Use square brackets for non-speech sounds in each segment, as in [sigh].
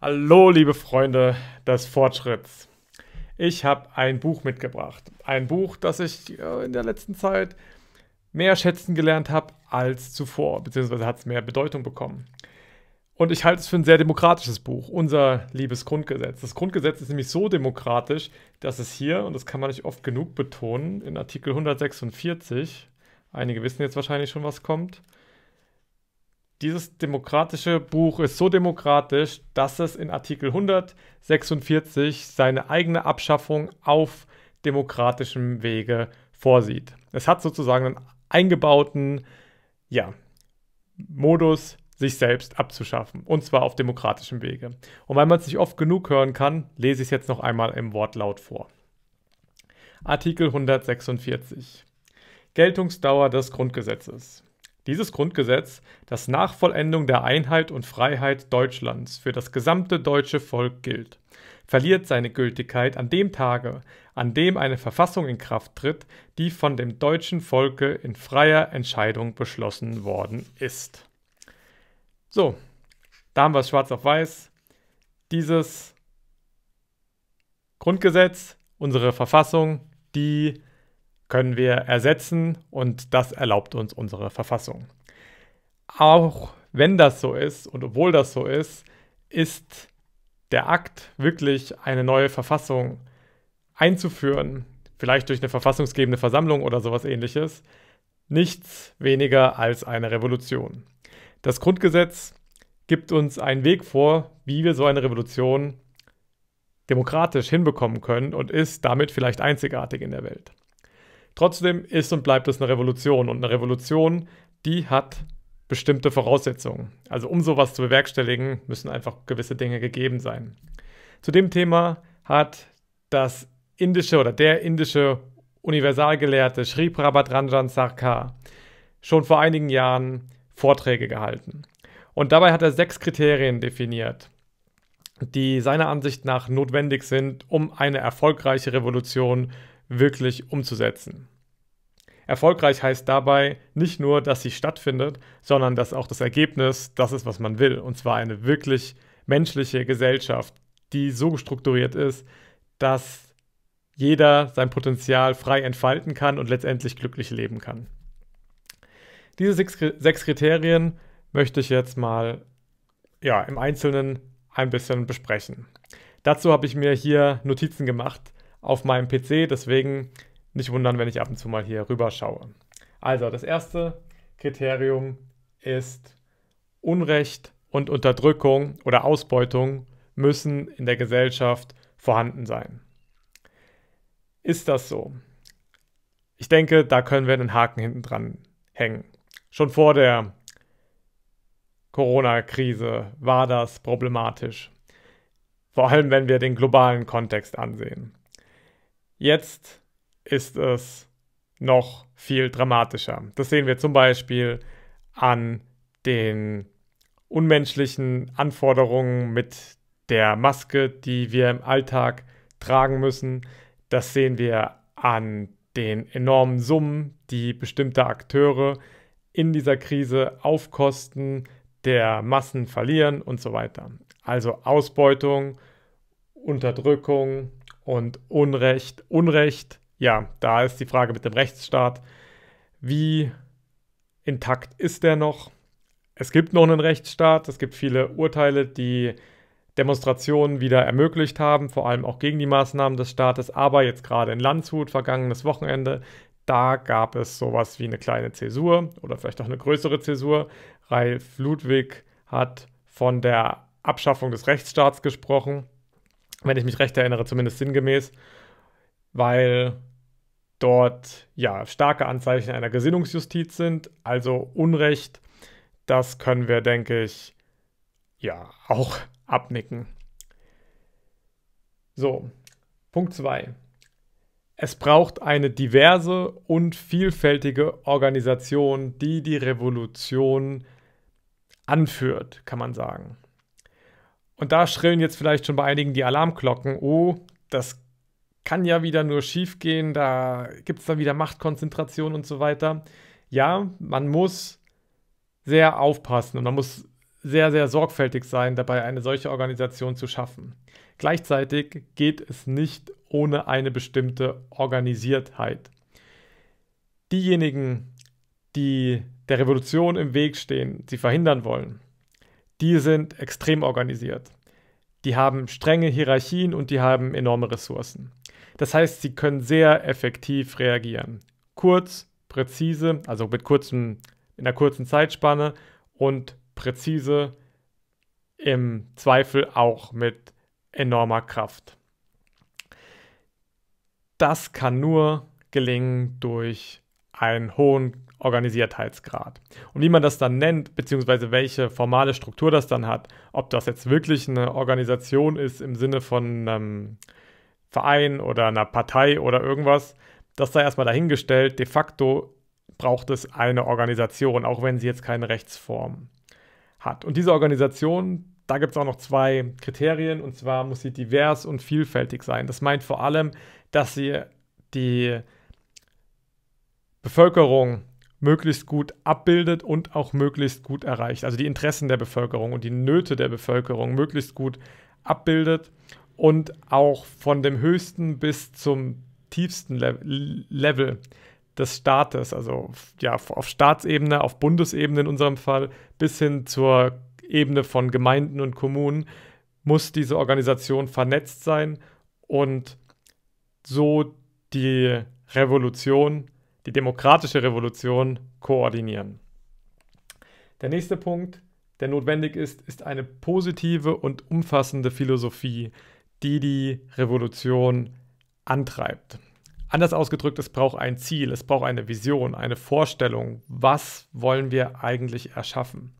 Hallo, liebe Freunde des Fortschritts. Ich habe ein Buch mitgebracht. Ein Buch, das ich äh, in der letzten Zeit mehr schätzen gelernt habe als zuvor, beziehungsweise hat es mehr Bedeutung bekommen. Und ich halte es für ein sehr demokratisches Buch, unser liebes Grundgesetz. Das Grundgesetz ist nämlich so demokratisch, dass es hier, und das kann man nicht oft genug betonen, in Artikel 146, einige wissen jetzt wahrscheinlich schon, was kommt, dieses demokratische Buch ist so demokratisch, dass es in Artikel 146 seine eigene Abschaffung auf demokratischem Wege vorsieht. Es hat sozusagen einen eingebauten ja, Modus, sich selbst abzuschaffen. Und zwar auf demokratischem Wege. Und weil man es nicht oft genug hören kann, lese ich es jetzt noch einmal im Wortlaut vor. Artikel 146. Geltungsdauer des Grundgesetzes. Dieses Grundgesetz, das nach Vollendung der Einheit und Freiheit Deutschlands für das gesamte deutsche Volk gilt, verliert seine Gültigkeit an dem Tage, an dem eine Verfassung in Kraft tritt, die von dem deutschen Volke in freier Entscheidung beschlossen worden ist. So, da haben wir es schwarz auf weiß. Dieses Grundgesetz, unsere Verfassung, die können wir ersetzen und das erlaubt uns unsere Verfassung. Auch wenn das so ist und obwohl das so ist, ist der Akt wirklich eine neue Verfassung einzuführen, vielleicht durch eine verfassungsgebende Versammlung oder sowas ähnliches, nichts weniger als eine Revolution. Das Grundgesetz gibt uns einen Weg vor, wie wir so eine Revolution demokratisch hinbekommen können und ist damit vielleicht einzigartig in der Welt. Trotzdem ist und bleibt es eine Revolution. Und eine Revolution, die hat bestimmte Voraussetzungen. Also um sowas zu bewerkstelligen, müssen einfach gewisse Dinge gegeben sein. Zu dem Thema hat das indische oder der indische Universalgelehrte Sri Prabhadranjan Sarkar schon vor einigen Jahren Vorträge gehalten. Und dabei hat er sechs Kriterien definiert, die seiner Ansicht nach notwendig sind, um eine erfolgreiche Revolution wirklich umzusetzen. Erfolgreich heißt dabei nicht nur, dass sie stattfindet, sondern dass auch das Ergebnis das ist, was man will. Und zwar eine wirklich menschliche Gesellschaft, die so strukturiert ist, dass jeder sein Potenzial frei entfalten kann und letztendlich glücklich leben kann. Diese sechs, Kriterien möchte ich jetzt mal ja, im Einzelnen ein bisschen besprechen. Dazu habe ich mir hier Notizen gemacht, auf meinem PC. Deswegen nicht wundern, wenn ich ab und zu mal hier rüber schaue. Also, das erste Kriterium ist Unrecht und Unterdrückung oder Ausbeutung müssen in der Gesellschaft vorhanden sein. Ist das so? Ich denke, da können wir einen Haken hinten dran hängen. Schon vor der Corona-Krise war das problematisch. Vor allem, wenn wir den globalen Kontext ansehen. Jetzt ist es noch viel dramatischer. Das sehen wir zum Beispiel an den unmenschlichen Anforderungen mit der Maske, die wir im Alltag tragen müssen. Das sehen wir an den enormen Summen, die bestimmte Akteure in dieser Krise auf Kosten der Massen verlieren und so weiter. Also Ausbeutung, Unterdrückung, und Unrecht, Unrecht, ja, da ist die Frage mit dem Rechtsstaat. Wie intakt ist der noch? Es gibt noch einen Rechtsstaat. Es gibt viele Urteile, die Demonstrationen wieder ermöglicht haben, vor allem auch gegen die Maßnahmen des Staates. Aber jetzt gerade in Landshut, vergangenes Wochenende, da gab es sowas wie eine kleine Zäsur oder vielleicht auch eine größere Zäsur. Ralf Ludwig hat von der Abschaffung des Rechtsstaats gesprochen wenn ich mich recht erinnere, zumindest sinngemäß, weil dort ja starke Anzeichen einer Gesinnungsjustiz sind, also Unrecht, das können wir, denke ich, ja auch [laughs] abnicken. So, Punkt 2. Es braucht eine diverse und vielfältige Organisation, die die Revolution anführt, kann man sagen. Und da schrillen jetzt vielleicht schon bei einigen die Alarmglocken. Oh, das kann ja wieder nur schief gehen, da gibt es dann wieder Machtkonzentration und so weiter. Ja, man muss sehr aufpassen und man muss sehr, sehr sorgfältig sein, dabei eine solche Organisation zu schaffen. Gleichzeitig geht es nicht ohne eine bestimmte Organisiertheit. Diejenigen, die der Revolution im Weg stehen, sie verhindern wollen, die sind extrem organisiert. Die haben strenge Hierarchien und die haben enorme Ressourcen. Das heißt, sie können sehr effektiv reagieren. Kurz, präzise, also mit kurzem, in einer kurzen Zeitspanne und präzise, im Zweifel auch mit enormer Kraft. Das kann nur gelingen durch einen hohen Organisiertheitsgrad. Und wie man das dann nennt, beziehungsweise welche formale Struktur das dann hat, ob das jetzt wirklich eine Organisation ist im Sinne von einem Verein oder einer Partei oder irgendwas, das sei erstmal dahingestellt. De facto braucht es eine Organisation, auch wenn sie jetzt keine Rechtsform hat. Und diese Organisation, da gibt es auch noch zwei Kriterien, und zwar muss sie divers und vielfältig sein. Das meint vor allem, dass sie die Bevölkerung möglichst gut abbildet und auch möglichst gut erreicht. Also die Interessen der Bevölkerung und die Nöte der Bevölkerung möglichst gut abbildet und auch von dem höchsten bis zum tiefsten Le Level des Staates, also ja, auf Staatsebene, auf Bundesebene in unserem Fall, bis hin zur Ebene von Gemeinden und Kommunen, muss diese Organisation vernetzt sein und so die Revolution die demokratische Revolution koordinieren. Der nächste Punkt, der notwendig ist, ist eine positive und umfassende Philosophie, die die Revolution antreibt. Anders ausgedrückt, es braucht ein Ziel, es braucht eine Vision, eine Vorstellung, was wollen wir eigentlich erschaffen.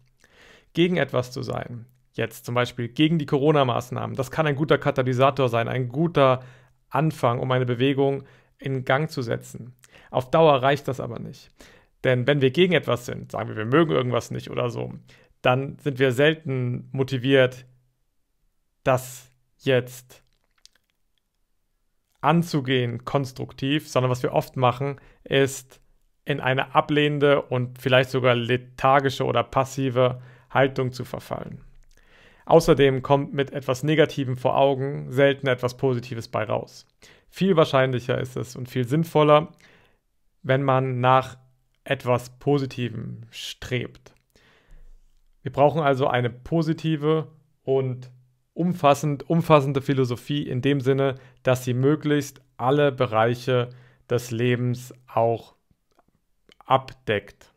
Gegen etwas zu sein, jetzt zum Beispiel gegen die Corona-Maßnahmen, das kann ein guter Katalysator sein, ein guter Anfang, um eine Bewegung in Gang zu setzen. Auf Dauer reicht das aber nicht. Denn wenn wir gegen etwas sind, sagen wir, wir mögen irgendwas nicht oder so, dann sind wir selten motiviert, das jetzt anzugehen, konstruktiv, sondern was wir oft machen, ist in eine ablehnende und vielleicht sogar lethargische oder passive Haltung zu verfallen. Außerdem kommt mit etwas Negativem vor Augen selten etwas Positives bei raus. Viel wahrscheinlicher ist es und viel sinnvoller, wenn man nach etwas Positivem strebt. Wir brauchen also eine positive und umfassend, umfassende Philosophie in dem Sinne, dass sie möglichst alle Bereiche des Lebens auch abdeckt.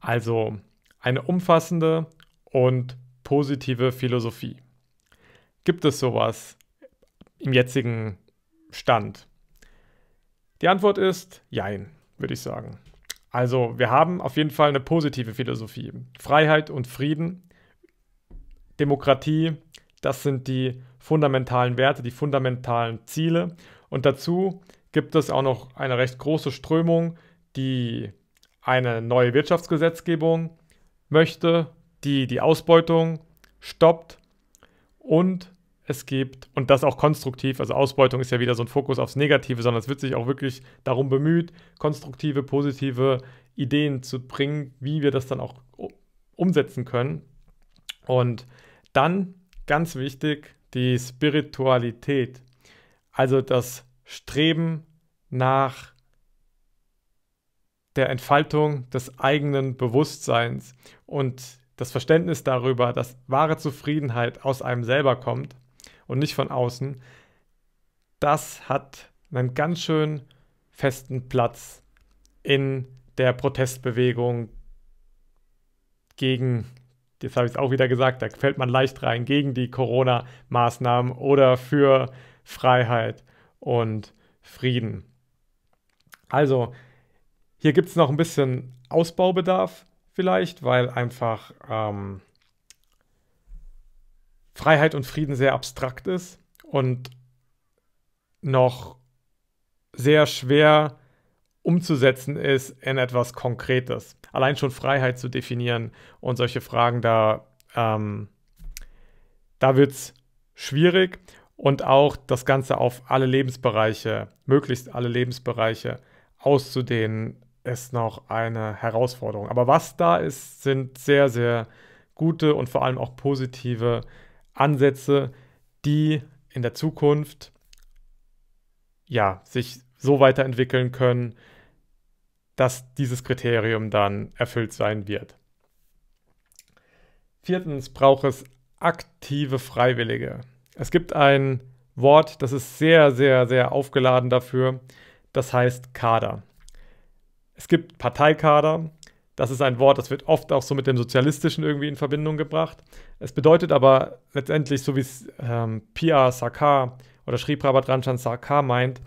Also eine umfassende und positive Philosophie. Gibt es sowas im jetzigen Stand? Die Antwort ist Jein, würde ich sagen. Also wir haben auf jeden Fall eine positive Philosophie. Freiheit und Frieden, Demokratie, das sind die fundamentalen Werte, die fundamentalen Ziele. Und dazu gibt es auch noch eine recht große Strömung, die eine neue Wirtschaftsgesetzgebung möchte, die die Ausbeutung stoppt und es gibt, und das auch konstruktiv, also Ausbeutung ist ja wieder so ein Fokus aufs Negative, sondern es wird sich auch wirklich darum bemüht, konstruktive, positive Ideen zu bringen, wie wir das dann auch umsetzen können. Und dann, ganz wichtig, die Spiritualität, also das Streben nach der Entfaltung des eigenen Bewusstseins und das Verständnis darüber, dass wahre Zufriedenheit aus einem selber kommt und nicht von außen, das hat einen ganz schön festen Platz in der Protestbewegung gegen, jetzt habe ich es auch wieder gesagt, da fällt man leicht rein, gegen die Corona-Maßnahmen oder für Freiheit und Frieden. Also, hier gibt es noch ein bisschen Ausbaubedarf vielleicht, weil einfach ähm, Freiheit und Frieden sehr abstrakt ist und noch sehr schwer umzusetzen ist in etwas Konkretes. Allein schon Freiheit zu definieren und solche Fragen, da, ähm, da wird es schwierig und auch das Ganze auf alle Lebensbereiche, möglichst alle Lebensbereiche auszudehnen, ist noch eine Herausforderung. Aber was da ist, sind sehr, sehr gute und vor allem auch positive Ansätze, die in der Zukunft ja, sich so weiterentwickeln können, dass dieses Kriterium dann erfüllt sein wird. Viertens braucht es aktive Freiwillige. Es gibt ein Wort, das ist sehr, sehr, sehr aufgeladen dafür. Das heißt Kader. Es gibt Parteikader. Das ist ein Wort, das wird oft auch so mit dem Sozialistischen irgendwie in Verbindung gebracht. Es bedeutet aber letztendlich, so wie es ähm, Pia Sakar oder Sri Prabhadranjan Sakar meint,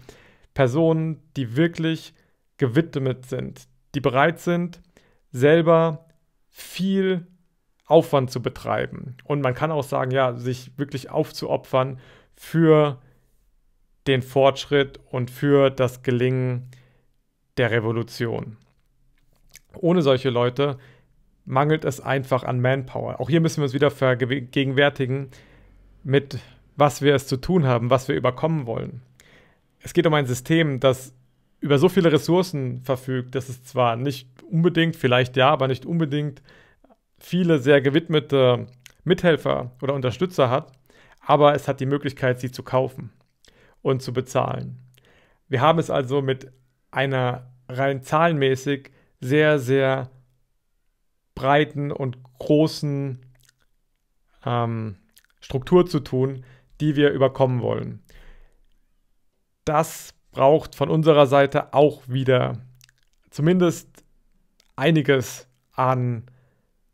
Personen, die wirklich gewidmet sind, die bereit sind, selber viel Aufwand zu betreiben. Und man kann auch sagen, ja, sich wirklich aufzuopfern für den Fortschritt und für das Gelingen der Revolution. Ohne solche Leute mangelt es einfach an Manpower. Auch hier müssen wir uns wieder vergegenwärtigen, mit was wir es zu tun haben, was wir überkommen wollen. Es geht um ein System, das über so viele Ressourcen verfügt, dass es zwar nicht unbedingt, vielleicht ja, aber nicht unbedingt viele sehr gewidmete Mithelfer oder Unterstützer hat, aber es hat die Möglichkeit, sie zu kaufen und zu bezahlen. Wir haben es also mit einer rein zahlenmäßig sehr, sehr breiten und großen ähm, Struktur zu tun, die wir überkommen wollen. Das braucht von unserer Seite auch wieder zumindest einiges an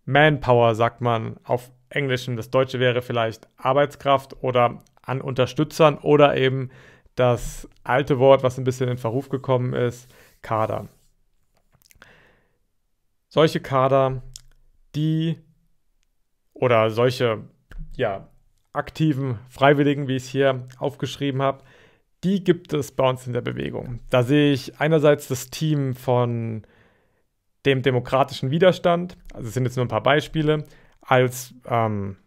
Manpower, sagt man auf Englischen. Das Deutsche wäre vielleicht Arbeitskraft oder an Unterstützern oder eben das alte Wort, was ein bisschen in Verruf gekommen ist, Kader. Solche Kader, die oder solche ja, aktiven Freiwilligen, wie ich es hier aufgeschrieben habe, die gibt es bei uns in der Bewegung. Da sehe ich einerseits das Team von dem demokratischen Widerstand, also es sind jetzt nur ein paar Beispiele, als ähm,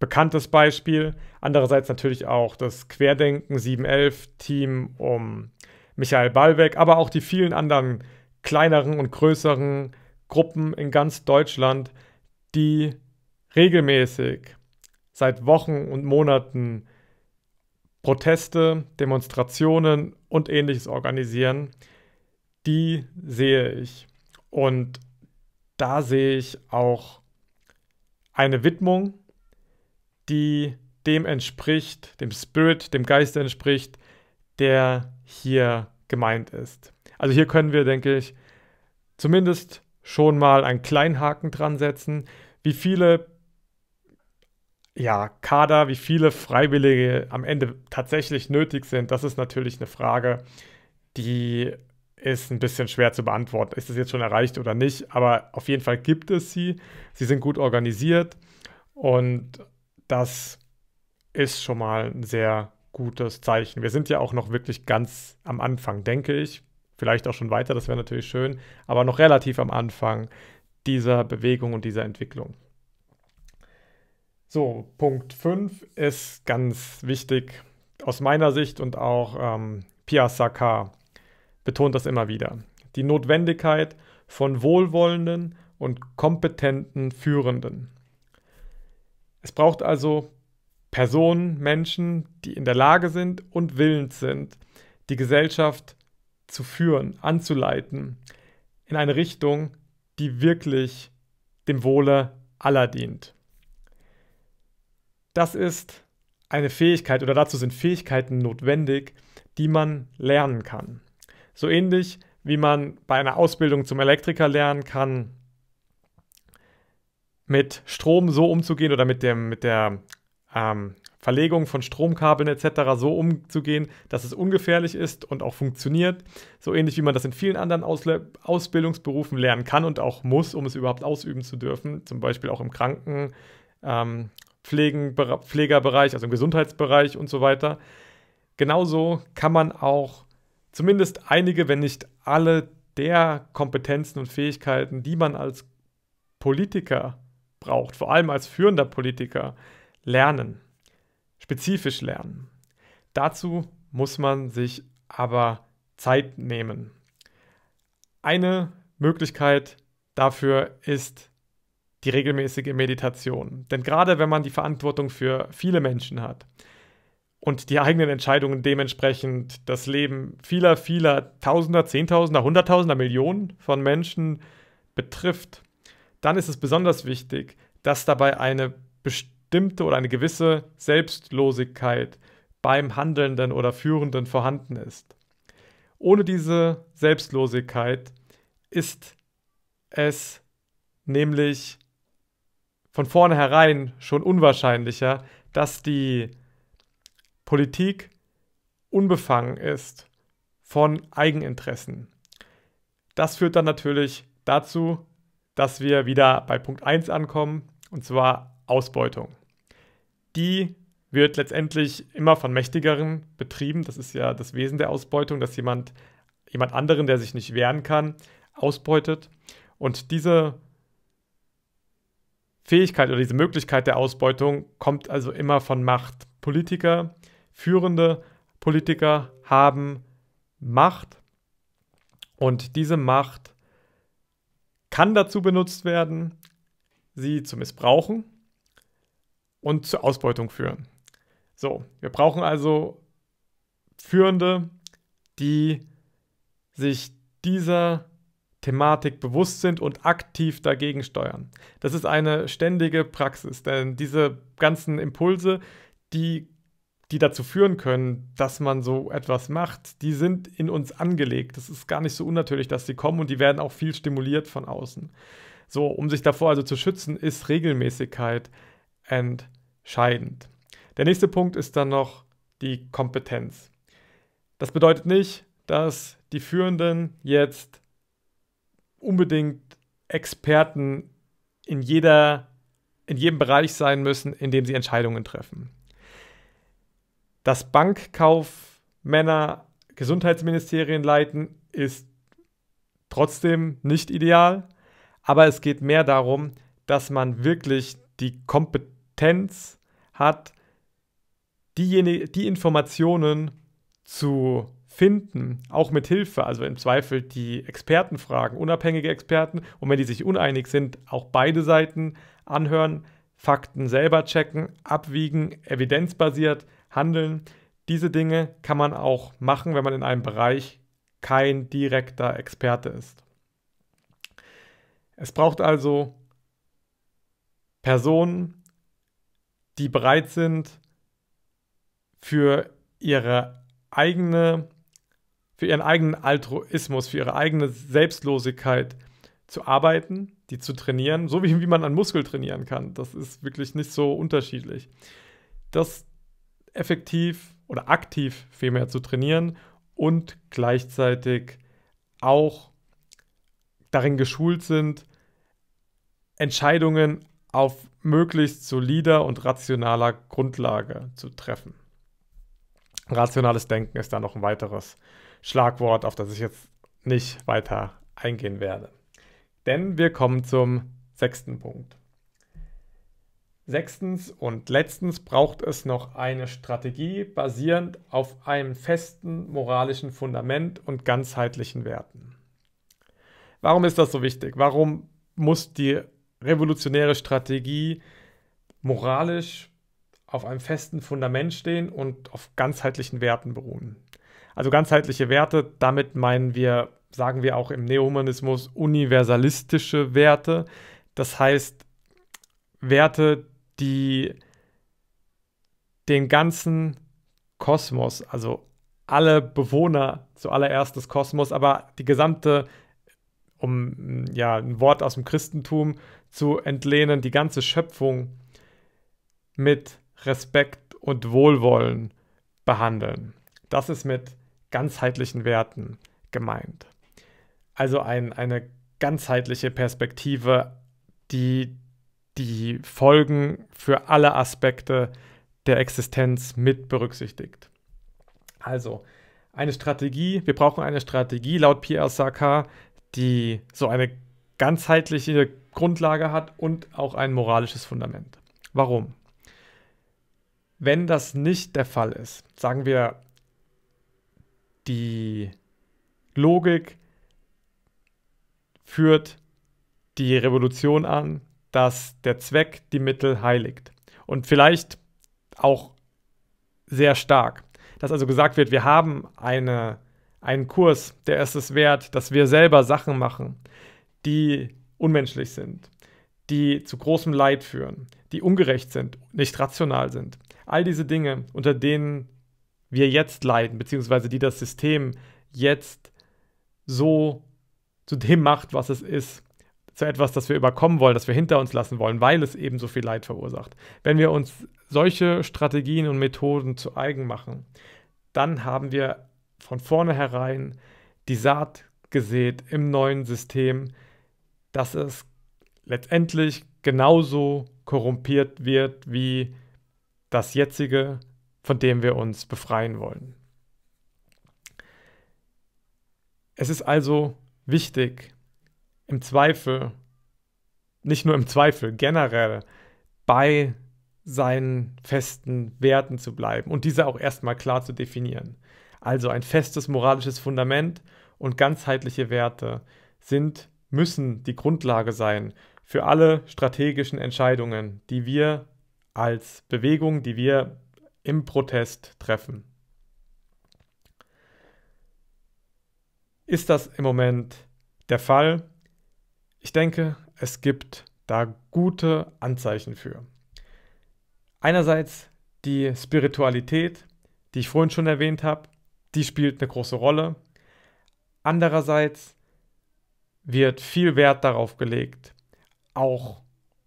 bekanntes Beispiel. Andererseits natürlich auch das Querdenken 711-Team um Michael Ballweg, aber auch die vielen anderen kleineren und größeren Gruppen in ganz Deutschland, die regelmäßig seit Wochen und Monaten Proteste, Demonstrationen und ähnliches organisieren, die sehe ich. Und da sehe ich auch eine Widmung, die dem entspricht, dem Spirit, dem Geist entspricht, der hier gemeint ist. Also hier können wir, denke ich, zumindest schon mal einen kleinen Haken dran setzen, wie viele ja, Kader, wie viele Freiwillige am Ende tatsächlich nötig sind, das ist natürlich eine Frage, die ist ein bisschen schwer zu beantworten. Ist es jetzt schon erreicht oder nicht? Aber auf jeden Fall gibt es sie. Sie sind gut organisiert und das ist schon mal ein sehr gutes Zeichen. Wir sind ja auch noch wirklich ganz am Anfang, denke ich. Vielleicht auch schon weiter, das wäre natürlich schön, aber noch relativ am Anfang dieser Bewegung und dieser Entwicklung. So, Punkt 5 ist ganz wichtig aus meiner Sicht und auch ähm, Pia Sakar betont das immer wieder. Die Notwendigkeit von wohlwollenden und kompetenten Führenden. Es braucht also Personen, Menschen, die in der Lage sind und willens sind, die Gesellschaft zu führen, anzuleiten, in eine Richtung, die wirklich dem Wohle aller dient. Das ist eine Fähigkeit oder dazu sind Fähigkeiten notwendig, die man lernen kann. So ähnlich wie man bei einer Ausbildung zum Elektriker lernen kann, mit Strom so umzugehen oder mit, dem, mit der ähm, Verlegung von Stromkabeln etc. so umzugehen, dass es ungefährlich ist und auch funktioniert. So ähnlich wie man das in vielen anderen Ausle Ausbildungsberufen lernen kann und auch muss, um es überhaupt ausüben zu dürfen. Zum Beispiel auch im Kranken, ähm, Pflegerbereich, also im Gesundheitsbereich und so weiter. Genauso kann man auch zumindest einige, wenn nicht alle der Kompetenzen und Fähigkeiten, die man als Politiker braucht, vor allem als führender Politiker, lernen, spezifisch lernen. Dazu muss man sich aber Zeit nehmen. Eine Möglichkeit dafür ist die regelmäßige Meditation. Denn gerade wenn man die Verantwortung für viele Menschen hat und die eigenen Entscheidungen dementsprechend das Leben vieler, vieler Tausender, Zehntausender, Hunderttausender, Millionen von Menschen betrifft, dann ist es besonders wichtig, dass dabei eine bestimmte oder eine gewisse Selbstlosigkeit beim Handelnden oder Führenden vorhanden ist. Ohne diese Selbstlosigkeit ist es nämlich von vornherein schon unwahrscheinlicher, dass die Politik unbefangen ist von Eigeninteressen. Das führt dann natürlich dazu, dass wir wieder bei Punkt 1 ankommen, und zwar Ausbeutung. Die wird letztendlich immer von Mächtigeren betrieben. Das ist ja das Wesen der Ausbeutung, dass jemand, jemand anderen, der sich nicht wehren kann, ausbeutet. Und diese Fähigkeit oder diese Möglichkeit der Ausbeutung kommt also immer von Macht. Politiker, führende Politiker haben Macht und diese Macht kann dazu benutzt werden, sie zu missbrauchen und zur Ausbeutung führen. So, wir brauchen also Führende, die sich dieser Thematik bewusst sind und aktiv dagegen steuern. Das ist eine ständige Praxis, denn diese ganzen Impulse, die, die dazu führen können, dass man so etwas macht, die sind in uns angelegt. Das ist gar nicht so unnatürlich, dass sie kommen und die werden auch viel stimuliert von außen. So, um sich davor also zu schützen, ist Regelmäßigkeit entscheidend. Der nächste Punkt ist dann noch die Kompetenz. Das bedeutet nicht, dass die Führenden jetzt unbedingt Experten in jeder, in jedem Bereich sein müssen, in dem sie Entscheidungen treffen. Dass Bankkaufmänner Gesundheitsministerien leiten, ist trotzdem nicht ideal, aber es geht mehr darum, dass man wirklich die Kompetenz hat, die, die Informationen zu finden, auch mit Hilfe, also im Zweifel die Experten fragen, unabhängige Experten und wenn die sich uneinig sind, auch beide Seiten anhören, Fakten selber checken, abwiegen, evidenzbasiert handeln. Diese Dinge kann man auch machen, wenn man in einem Bereich kein direkter Experte ist. Es braucht also Personen, die bereit sind, für ihre eigene für ihren eigenen Altruismus, für ihre eigene Selbstlosigkeit zu arbeiten, die zu trainieren, so wie, wie man an Muskel trainieren kann. Das ist wirklich nicht so unterschiedlich. Das effektiv oder aktiv vielmehr zu trainieren und gleichzeitig auch darin geschult sind, Entscheidungen auf möglichst solider und rationaler Grundlage zu treffen. Rationales Denken ist da noch ein weiteres Schlagwort, auf das ich jetzt nicht weiter eingehen werde. Denn wir kommen zum sechsten Punkt. Sechstens und letztens braucht es noch eine Strategie basierend auf einem festen moralischen Fundament und ganzheitlichen Werten. Warum ist das so wichtig? Warum muss die revolutionäre Strategie moralisch auf einem festen Fundament stehen und auf ganzheitlichen Werten beruhen? Also ganzheitliche Werte, damit meinen wir, sagen wir auch im Neohumanismus, universalistische Werte. Das heißt, Werte, die den ganzen Kosmos, also alle Bewohner zuallererst des Kosmos, aber die gesamte, um ja ein Wort aus dem Christentum zu entlehnen, die ganze Schöpfung mit Respekt und Wohlwollen behandeln. Das ist mit ganzheitlichen Werten gemeint. Also ein, eine ganzheitliche Perspektive, die die Folgen für alle Aspekte der Existenz mit berücksichtigt. Also eine Strategie, wir brauchen eine Strategie laut Sarkar, die so eine ganzheitliche Grundlage hat und auch ein moralisches Fundament. Warum? Wenn das nicht der Fall ist, sagen wir, die Logik führt die Revolution an, dass der Zweck die Mittel heiligt. Und vielleicht auch sehr stark. Dass also gesagt wird, wir haben eine, einen Kurs, der ist es wert, dass wir selber Sachen machen, die unmenschlich sind, die zu großem Leid führen, die ungerecht sind, nicht rational sind. All diese Dinge, unter denen wir jetzt leiden, beziehungsweise die das System jetzt so zu dem macht, was es ist, zu etwas, das wir überkommen wollen, das wir hinter uns lassen wollen, weil es eben so viel Leid verursacht. Wenn wir uns solche Strategien und Methoden zu eigen machen, dann haben wir von vornherein die Saat gesät im neuen System, dass es letztendlich genauso korrumpiert wird wie das jetzige, von dem wir uns befreien wollen. Es ist also wichtig, im Zweifel, nicht nur im Zweifel, generell bei seinen festen Werten zu bleiben und diese auch erstmal klar zu definieren. Also ein festes moralisches Fundament und ganzheitliche Werte sind, müssen die Grundlage sein für alle strategischen Entscheidungen, die wir als Bewegung, die wir im Protest treffen. Ist das im Moment der Fall? Ich denke, es gibt da gute Anzeichen für. Einerseits die Spiritualität, die ich vorhin schon erwähnt habe, die spielt eine große Rolle. Andererseits wird viel Wert darauf gelegt, auch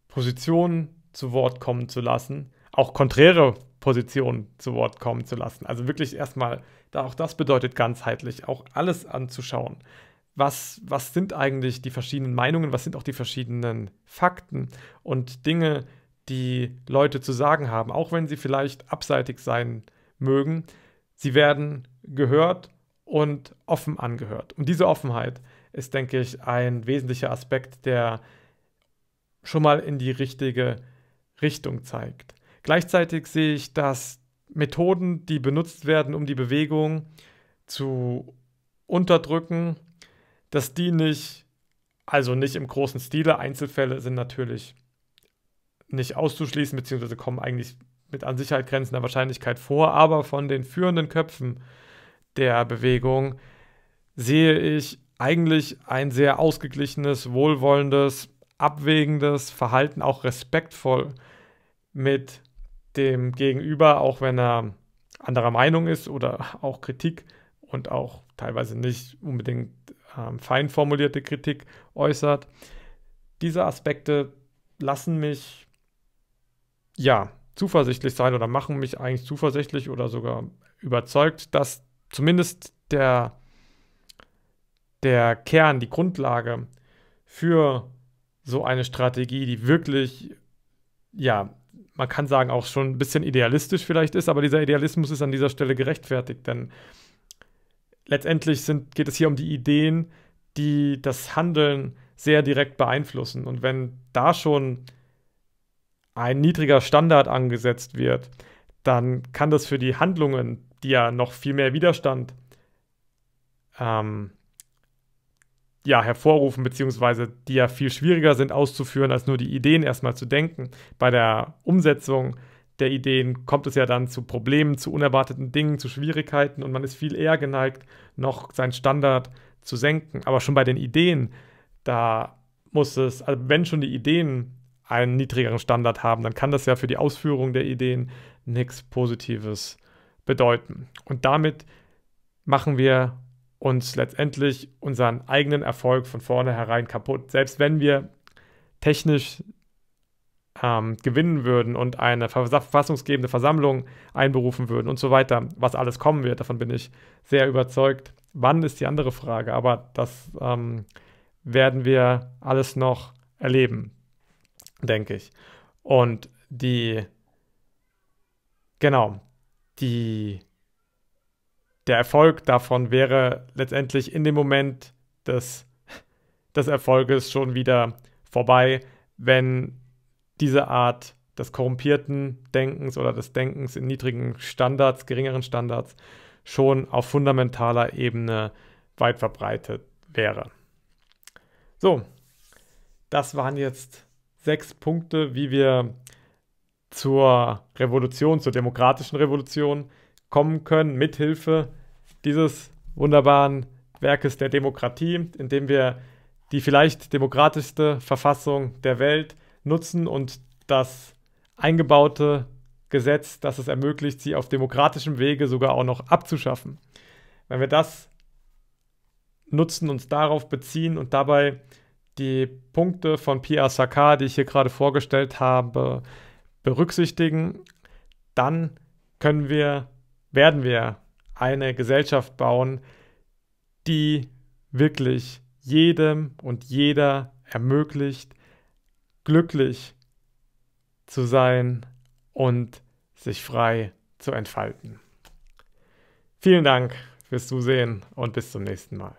Positionen zu Wort kommen zu lassen, auch konträre Positionen zu Wort kommen zu lassen. Also wirklich erstmal, da auch das bedeutet ganzheitlich, auch alles anzuschauen was, was sind eigentlich die verschiedenen Meinungen, was sind auch die verschiedenen Fakten und Dinge, die Leute zu sagen haben, auch wenn sie vielleicht abseitig sein mögen, sie werden gehört und offen angehört. Und diese Offenheit ist, denke ich, ein wesentlicher Aspekt, der schon mal in die richtige Richtung zeigt. Gleichzeitig sehe ich, dass Methoden, die benutzt werden, um die Bewegung zu unterdrücken, dass die nicht, also nicht im großen Stile, Einzelfälle sind natürlich nicht auszuschließen, beziehungsweise kommen eigentlich mit an Sicherheit grenzender Wahrscheinlichkeit vor, aber von den führenden Köpfen der Bewegung sehe ich eigentlich ein sehr ausgeglichenes, wohlwollendes, abwägendes Verhalten, auch respektvoll mit dem Gegenüber, auch wenn er anderer Meinung ist oder auch Kritik und auch teilweise nicht unbedingt ähm, fein formulierte Kritik äußert. Diese Aspekte lassen mich ja zuversichtlich sein oder machen mich eigentlich zuversichtlich oder sogar überzeugt, dass zumindest der, der Kern, die Grundlage für so eine Strategie, die wirklich, ja, man kann sagen, auch schon ein bisschen idealistisch vielleicht ist, aber dieser Idealismus ist an dieser Stelle gerechtfertigt, denn letztendlich sind, geht es hier um die Ideen, die das Handeln sehr direkt beeinflussen. Und wenn da schon ein niedriger Standard angesetzt wird, dann kann das für die Handlungen, die ja noch viel mehr Widerstand ähm, ja, hervorrufen, beziehungsweise die ja viel schwieriger sind auszuführen, als nur die Ideen erstmal zu denken. Bei der Umsetzung der Ideen kommt es ja dann zu Problemen, zu unerwarteten Dingen, zu Schwierigkeiten und man ist viel eher geneigt, noch seinen Standard zu senken. Aber schon bei den Ideen, da muss es, also wenn schon die Ideen einen niedrigeren Standard haben, dann kann das ja für die Ausführung der Ideen nichts Positives bedeuten. Und damit machen wir uns letztendlich unseren eigenen Erfolg von vornherein kaputt. Selbst wenn wir technisch ähm, gewinnen würden und eine verfassungsgebende Versammlung einberufen würden und so weiter, was alles kommen wird, davon bin ich sehr überzeugt. Wann ist die andere Frage, aber das ähm, werden wir alles noch erleben, denke ich. Und die, genau, die, der Erfolg davon wäre letztendlich in dem Moment des, des Erfolges schon wieder vorbei, wenn diese Art des korrumpierten Denkens oder des Denkens in niedrigen Standards, geringeren Standards schon auf fundamentaler Ebene weit verbreitet wäre. So, das waren jetzt sechs Punkte, wie wir zur Revolution, zur demokratischen Revolution kommen können, mithilfe dieses wunderbaren Werkes der Demokratie, indem wir die vielleicht demokratischste Verfassung der Welt nutzen und das eingebaute Gesetz, das es ermöglicht, sie auf demokratischem Wege sogar auch noch abzuschaffen. Wenn wir das nutzen, uns darauf beziehen und dabei die Punkte von Pierre Sakar, die ich hier gerade vorgestellt habe, berücksichtigen, dann können wir, werden wir eine Gesellschaft bauen, die wirklich jedem und jeder ermöglicht, glücklich zu sein und sich frei zu entfalten. Vielen Dank fürs Zusehen und bis zum nächsten Mal.